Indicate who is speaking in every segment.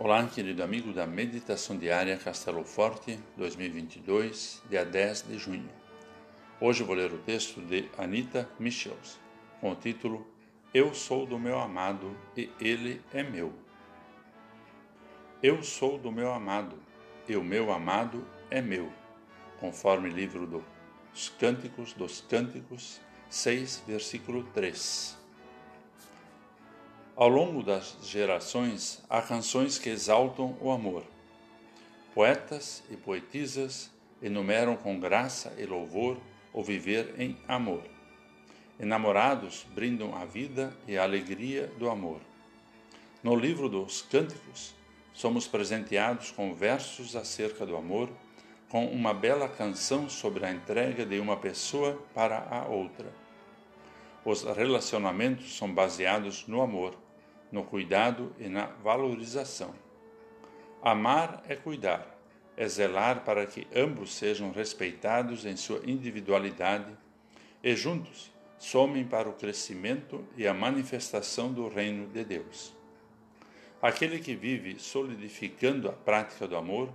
Speaker 1: Olá, querido amigo da Meditação Diária Castelo Forte 2022, dia 10 de junho. Hoje vou ler o texto de Anita Michels, com o título Eu sou do meu amado e ele é meu. Eu sou do meu amado e o meu amado é meu, conforme livro dos Cânticos dos Cânticos 6, versículo 3. Ao longo das gerações, há canções que exaltam o amor. Poetas e poetisas enumeram com graça e louvor o viver em amor. Enamorados brindam a vida e a alegria do amor. No livro dos Cânticos, somos presenteados com versos acerca do amor, com uma bela canção sobre a entrega de uma pessoa para a outra. Os relacionamentos são baseados no amor no cuidado e na valorização. Amar é cuidar, é zelar para que ambos sejam respeitados em sua individualidade e juntos somem para o crescimento e a manifestação do reino de Deus. Aquele que vive solidificando a prática do amor,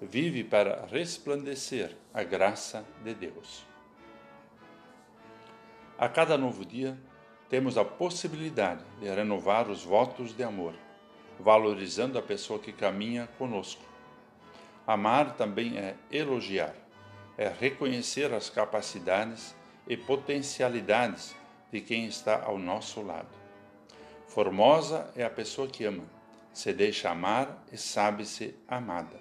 Speaker 1: vive para resplandecer a graça de Deus. A cada novo dia, temos a possibilidade de renovar os votos de amor, valorizando a pessoa que caminha conosco. Amar também é elogiar, é reconhecer as capacidades e potencialidades de quem está ao nosso lado. Formosa é a pessoa que ama, se deixa amar e sabe-se amada.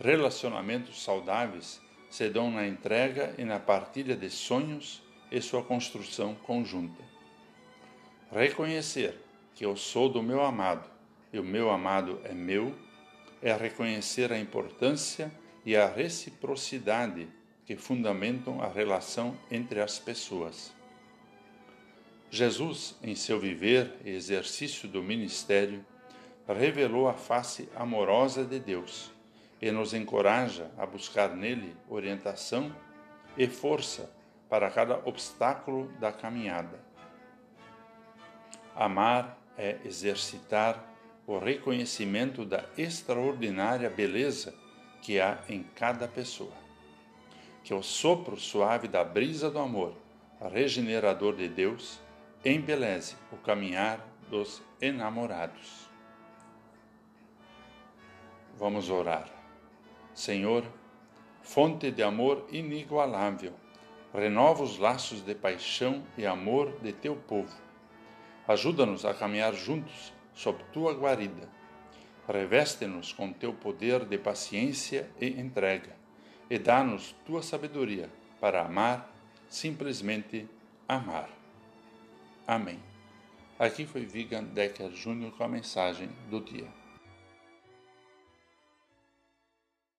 Speaker 1: Relacionamentos saudáveis se dão na entrega e na partilha de sonhos e sua construção conjunta. Reconhecer que eu sou do meu amado e o meu amado é meu é reconhecer a importância e a reciprocidade que fundamentam a relação entre as pessoas. Jesus, em seu viver e exercício do ministério, revelou a face amorosa de Deus e nos encoraja a buscar nele orientação e força para cada obstáculo da caminhada. Amar é exercitar o reconhecimento da extraordinária beleza que há em cada pessoa. Que o sopro suave da brisa do amor, regenerador de Deus, embeleze o caminhar dos enamorados. Vamos orar. Senhor, fonte de amor inigualável, renova os laços de paixão e amor de teu povo. Ajuda-nos a caminhar juntos sob tua guarida. Reveste-nos com teu poder de paciência e entrega, e dá-nos tua sabedoria para amar, simplesmente amar. Amém. Aqui foi Vigan Decker Júnior com a mensagem do dia.